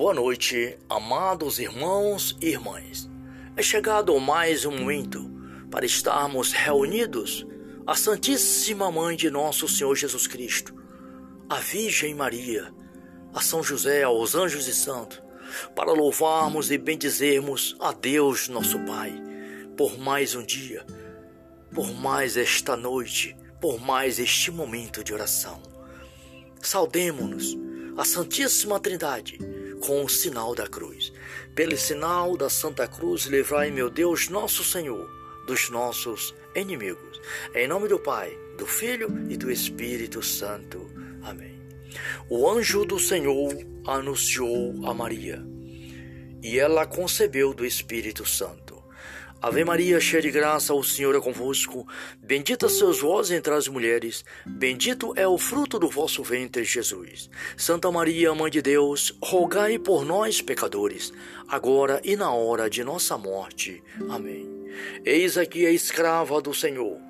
Boa noite, amados irmãos e irmãs. É chegado mais um momento para estarmos reunidos à Santíssima Mãe de nosso Senhor Jesus Cristo, a Virgem Maria, a São José, aos anjos e santos, para louvarmos e bendizermos a Deus, nosso Pai, por mais um dia, por mais esta noite, por mais este momento de oração. Saudemo-nos a Santíssima Trindade com o sinal da cruz. Pelo sinal da Santa Cruz, livrai, meu Deus, nosso Senhor, dos nossos inimigos. Em nome do Pai, do Filho e do Espírito Santo. Amém. O anjo do Senhor anunciou a Maria, e ela concebeu do Espírito Santo. Ave Maria, cheia de graça, o Senhor é convosco. Bendita sois vós entre as mulheres, bendito é o fruto do vosso ventre, Jesus. Santa Maria, Mãe de Deus, rogai por nós, pecadores, agora e na hora de nossa morte. Amém. Eis aqui a escrava do Senhor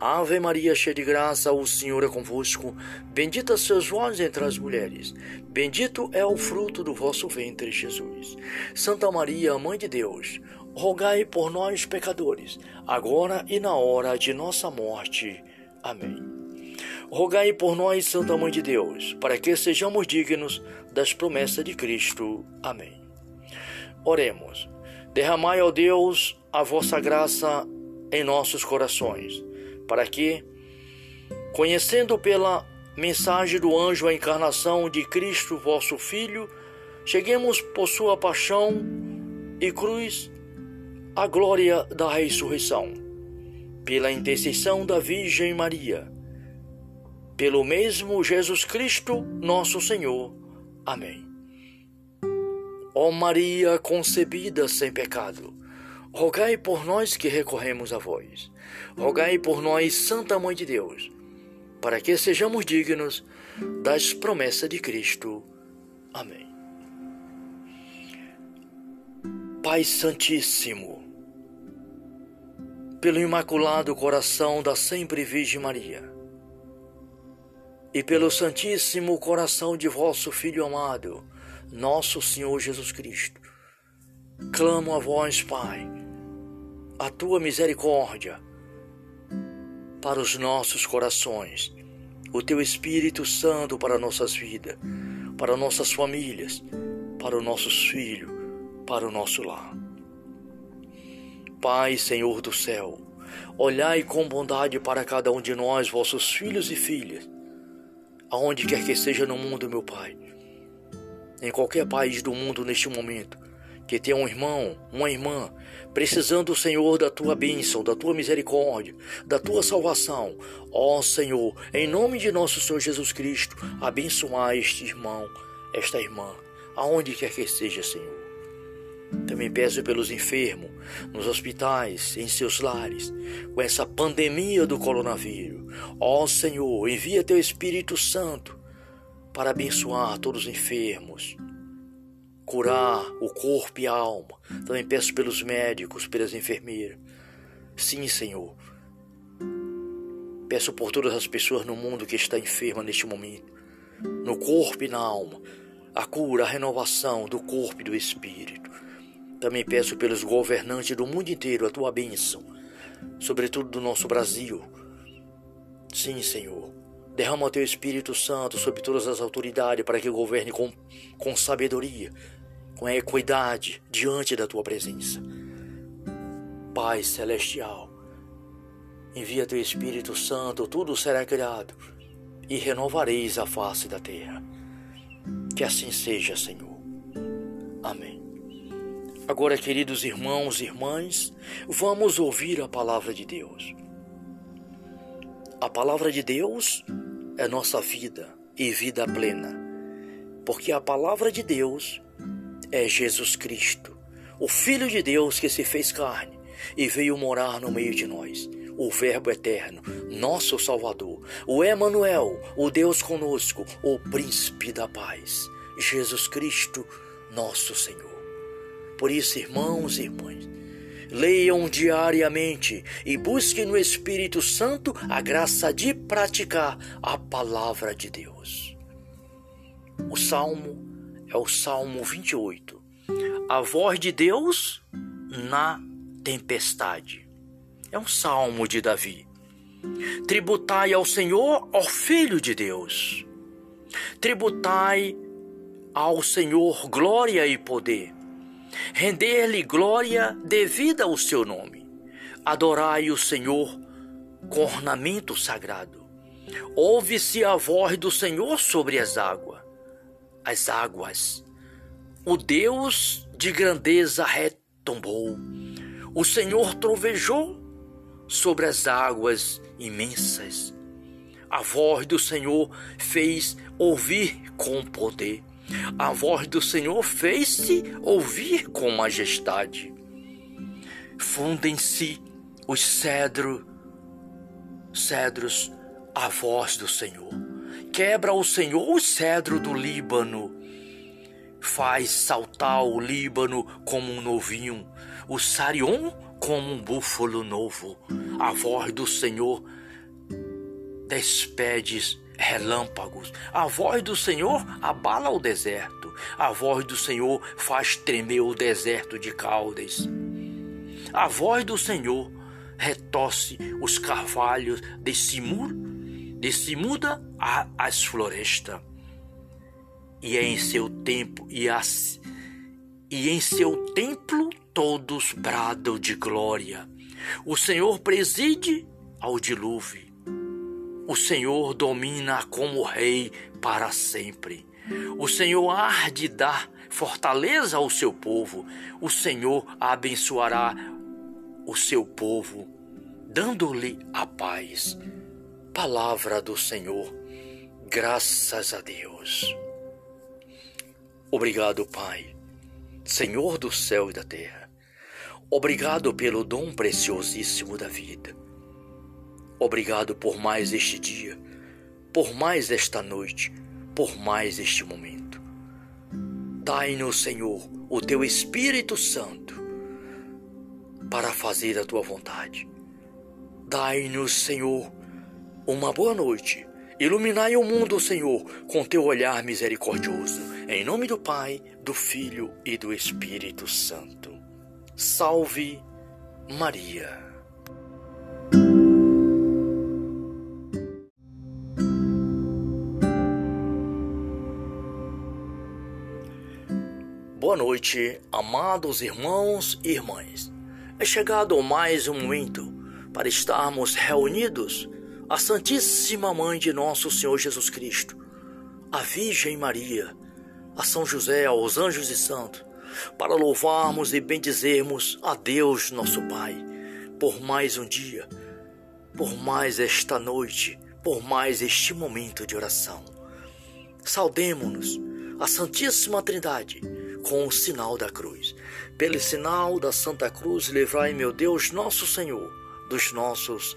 Ave Maria, cheia de graça, o Senhor é convosco. Bendita sois vós entre as mulheres. Bendito é o fruto do vosso ventre, Jesus. Santa Maria, Mãe de Deus, rogai por nós, pecadores, agora e na hora de nossa morte. Amém. Rogai por nós, Santa Mãe de Deus, para que sejamos dignos das promessas de Cristo. Amém. Oremos. Derramai, ó Deus, a vossa graça em nossos corações para que, conhecendo pela mensagem do anjo a encarnação de Cristo, vosso Filho, cheguemos por sua paixão e cruz à glória da ressurreição. Pela intercessão da Virgem Maria, pelo mesmo Jesus Cristo, nosso Senhor. Amém. Ó Maria concebida sem pecado, rogai por nós que recorremos a vós. Rogai por nós, Santa Mãe de Deus, para que sejamos dignos das promessas de Cristo. Amém. Pai Santíssimo, pelo Imaculado Coração da Sempre Virgem Maria, e pelo Santíssimo Coração de vosso Filho amado, nosso Senhor Jesus Cristo, clamo a vós, Pai, a tua misericórdia para os nossos corações, o teu Espírito Santo para nossas vidas, para nossas famílias, para os nossos filhos, para o nosso lar. Pai, Senhor do céu, olhai com bondade para cada um de nós, vossos filhos e filhas, aonde quer que seja no mundo, meu Pai, em qualquer país do mundo neste momento, que tenha um irmão, uma irmã, precisando, Senhor, da tua bênção, da tua misericórdia, da tua salvação. Ó Senhor, em nome de nosso Senhor Jesus Cristo, abençoai este irmão, esta irmã, aonde quer que seja, Senhor. Também peço pelos enfermos, nos hospitais, em seus lares, com essa pandemia do coronavírus. Ó Senhor, envia teu Espírito Santo para abençoar todos os enfermos curar o corpo e a alma. Também peço pelos médicos, pelas enfermeiras. Sim, Senhor. Peço por todas as pessoas no mundo que está enferma neste momento, no corpo e na alma, a cura, a renovação do corpo e do espírito. Também peço pelos governantes do mundo inteiro a tua bênção, sobretudo do nosso Brasil. Sim, Senhor. Derrama o teu Espírito Santo sobre todas as autoridades para que governe com, com sabedoria, com equidade diante da tua presença. Pai celestial, envia teu Espírito Santo, tudo será criado e renovareis a face da terra. Que assim seja, Senhor. Amém. Agora, queridos irmãos e irmãs, vamos ouvir a palavra de Deus. A palavra de Deus é nossa vida e vida plena, porque a palavra de Deus é Jesus Cristo, o Filho de Deus que se fez carne e veio morar no meio de nós, o Verbo eterno, nosso Salvador, o Emanuel, o Deus conosco, o príncipe da paz, Jesus Cristo, nosso Senhor. Por isso, irmãos e irmãs, leiam diariamente e busquem no Espírito Santo a graça de praticar a palavra de Deus. O salmo é o Salmo 28. A voz de Deus na tempestade. É um salmo de Davi. Tributai ao Senhor, ó Filho de Deus. Tributai ao Senhor glória e poder. Render-lhe glória devida ao seu nome. Adorai o Senhor com ornamento sagrado. Ouve-se a voz do Senhor sobre as águas. As águas. O Deus de grandeza retumbou. O Senhor trovejou sobre as águas imensas. A voz do Senhor fez ouvir com poder. A voz do Senhor fez-se ouvir com majestade. Fundem-se os cedros, cedros à voz do Senhor. Quebra o Senhor o cedro do Líbano. Faz saltar o Líbano como um novinho, o Sarion como um búfalo novo. A voz do Senhor despede relâmpagos. A voz do Senhor abala o deserto. A voz do Senhor faz tremer o deserto de Caldas. A voz do Senhor retorce os carvalhos de Simur, de Simuda as florestas. E é em seu tempo e, as, e em seu templo todos bradam de glória. O Senhor preside ao dilúvio. O Senhor domina como rei para sempre. O Senhor há de dar fortaleza ao seu povo. O Senhor abençoará o seu povo, dando-lhe a paz. Palavra do Senhor. Graças a Deus. Obrigado, Pai, Senhor do céu e da terra Obrigado pelo dom preciosíssimo da vida. Obrigado por mais este dia, por mais esta noite, por mais este momento. Dai-nos, Senhor, o teu Espírito Santo para fazer a tua vontade. Dai-nos, Senhor, uma boa noite. Iluminai o mundo, Senhor, com teu olhar misericordioso. Em nome do Pai, do Filho e do Espírito Santo. Salve Maria. Boa noite, amados irmãos e irmãs. É chegado mais um momento para estarmos reunidos à Santíssima Mãe de Nosso Senhor Jesus Cristo, a Virgem Maria, a São José, aos anjos e santos para louvarmos e bendizermos a Deus, nosso Pai, por mais um dia, por mais esta noite, por mais este momento de oração. Saudemo-nos a Santíssima Trindade com o sinal da cruz. Pelo sinal da Santa Cruz, livrai, meu Deus, nosso Senhor, dos nossos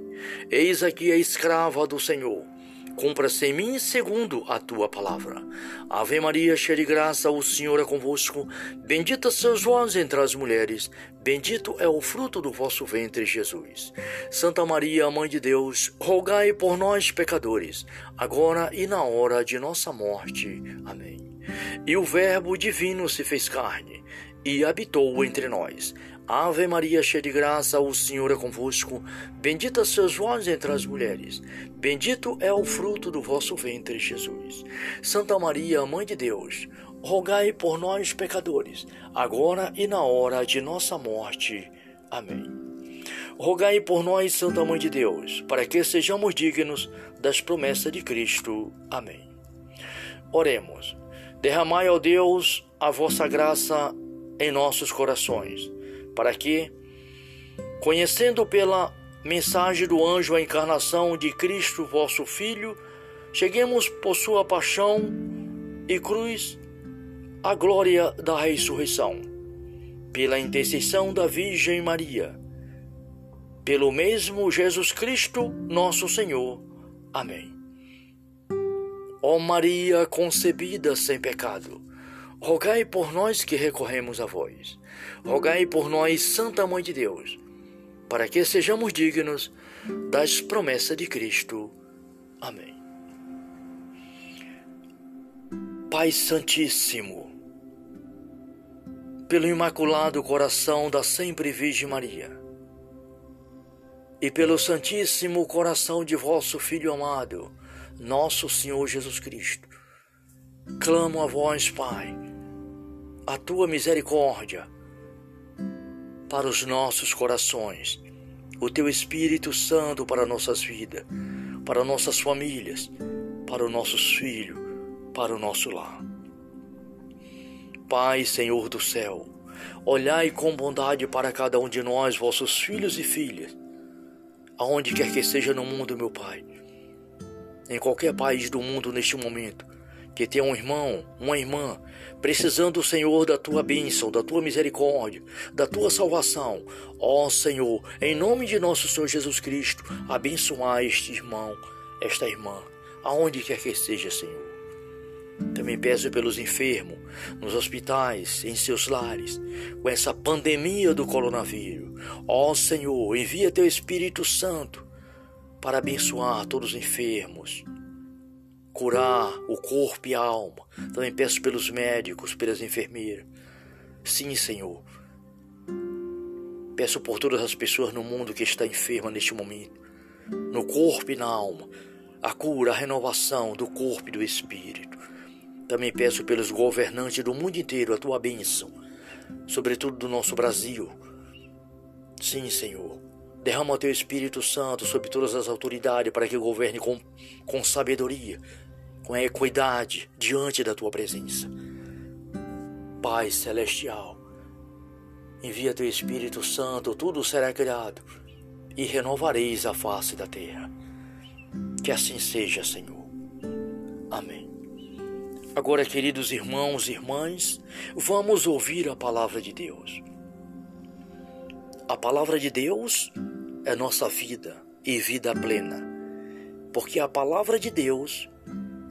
Eis aqui a escrava do Senhor Cumpra-se em mim segundo a tua palavra. Ave Maria, cheia de graça, o Senhor é convosco. Bendita sois vós entre as mulheres, bendito é o fruto do vosso ventre, Jesus. Santa Maria, Mãe de Deus, rogai por nós, pecadores, agora e na hora de nossa morte. Amém. E o Verbo divino se fez carne e habitou entre nós Ave Maria, cheia de graça, o Senhor é convosco. Bendita sois vós entre as mulheres. Bendito é o fruto do vosso ventre, Jesus. Santa Maria, Mãe de Deus, rogai por nós, pecadores, agora e na hora de nossa morte. Amém. Rogai por nós, Santa Mãe de Deus, para que sejamos dignos das promessas de Cristo. Amém. Oremos. Derramai, ó Deus, a vossa graça em nossos corações, para que, conhecendo pela mensagem do anjo a encarnação de Cristo, vosso Filho, cheguemos por sua paixão e cruz à glória da ressurreição. Pela intercessão da Virgem Maria, pelo mesmo Jesus Cristo, nosso Senhor. Amém. Ó Maria concebida sem pecado, rogai por nós que recorremos a vós. Rogai por nós, Santa Mãe de Deus, para que sejamos dignos das promessas de Cristo. Amém. Pai Santíssimo, pelo Imaculado Coração da Sempre Virgem Maria, e pelo Santíssimo Coração de vosso Filho amado, nosso Senhor Jesus Cristo. Clamo a vós, Pai, a tua misericórdia para os nossos corações, o teu Espírito Santo para nossas vidas, para nossas famílias, para os nossos filhos, para o nosso lar. Pai, Senhor do céu, olhai com bondade para cada um de nós, vossos filhos e filhas, aonde quer que seja no mundo, meu Pai, em qualquer país do mundo neste momento, que tenha um irmão, uma irmã, precisando, do Senhor, da tua bênção, da tua misericórdia, da tua salvação. Ó Senhor, em nome de nosso Senhor Jesus Cristo, abençoai este irmão, esta irmã, aonde quer que seja, Senhor. Também peço pelos enfermos, nos hospitais, em seus lares, com essa pandemia do coronavírus. Ó Senhor, envia teu Espírito Santo para abençoar todos os enfermos, curar o corpo e a alma. Também peço pelos médicos, pelas enfermeiras. Sim, Senhor. Peço por todas as pessoas no mundo que está enferma neste momento, no corpo e na alma, a cura, a renovação do corpo e do espírito. Também peço pelos governantes do mundo inteiro a tua bênção, sobretudo do nosso Brasil. Sim, Senhor. Derrama teu Espírito Santo sobre todas as autoridades para que governe com, com sabedoria, com equidade diante da tua presença. Pai Celestial, envia teu Espírito Santo, tudo será criado e renovareis a face da terra. Que assim seja, Senhor. Amém. Agora, queridos irmãos e irmãs, vamos ouvir a palavra de Deus. A palavra de Deus é nossa vida e vida plena, porque a palavra de Deus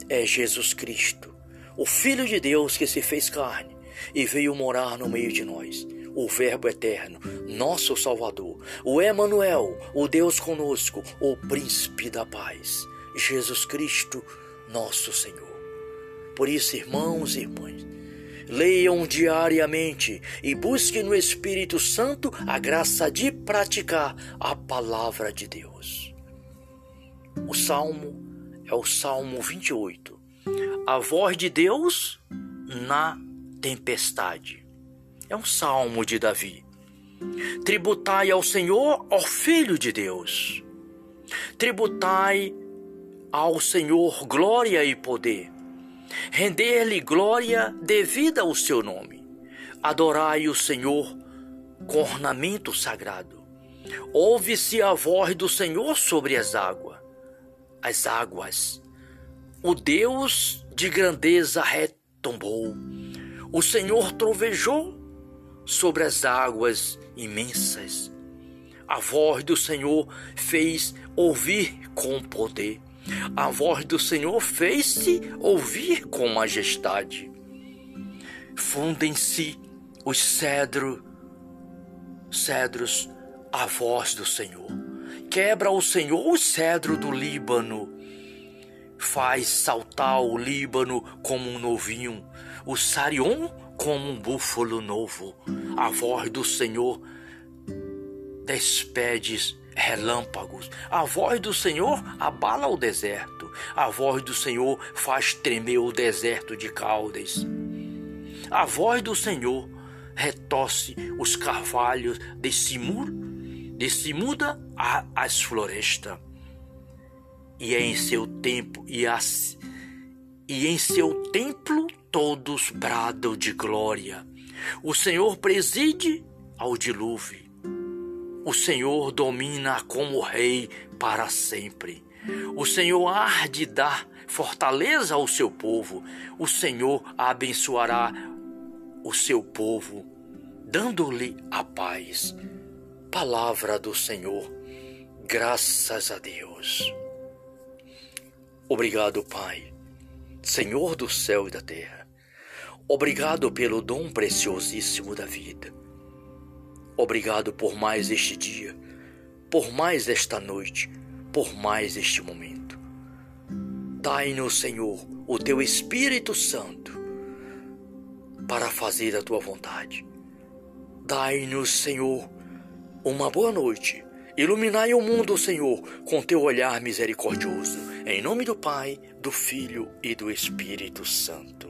é Jesus Cristo, o Filho de Deus que se fez carne e veio morar no meio de nós. O Verbo eterno, nosso Salvador, o Emanuel, o Deus conosco, o Príncipe da paz, Jesus Cristo, nosso Senhor. Por isso, irmãos e irmãs, leiam diariamente e busquem no Espírito Santo a graça de praticar a palavra de Deus. O salmo é o Salmo 28. A voz de Deus na tempestade. É um salmo de Davi. Tributai ao Senhor, ó Filho de Deus. Tributai ao Senhor glória e poder render-lhe glória devida ao seu nome. Adorai o Senhor com ornamento sagrado. Ouve-se a voz do Senhor sobre as águas. As águas. O Deus de grandeza retombou. O Senhor trovejou sobre as águas imensas. A voz do Senhor fez ouvir com poder. A voz do Senhor fez-se ouvir com majestade. Fundem-se os cedro, cedros à voz do Senhor. Quebra o Senhor o cedro do Líbano. Faz saltar o Líbano como um novinho, o Sarion como um búfalo novo. A voz do Senhor despede relâmpagos. A voz do Senhor abala o deserto. A voz do Senhor faz tremer o deserto de Caldes. A voz do Senhor retorce os carvalhos de Simur, se muda a, as florestas. E é em seu tempo e, as, e em seu templo todos bradam de glória. O Senhor preside ao dilúvio. O Senhor domina como rei para sempre. O Senhor há de dar fortaleza ao seu povo. O Senhor abençoará o seu povo, dando-lhe a paz. Palavra do Senhor. Graças a Deus. Obrigado, Pai, Senhor do céu e da terra. Obrigado pelo dom preciosíssimo da vida. Obrigado por mais este dia, por mais esta noite, por mais este momento. Dai-nos, Senhor, o teu Espírito Santo para fazer a tua vontade. Dai-nos, Senhor, uma boa noite. Iluminai o mundo, Senhor, com teu olhar misericordioso. Em nome do Pai, do Filho e do Espírito Santo.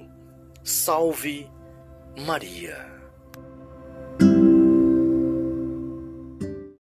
Salve Maria.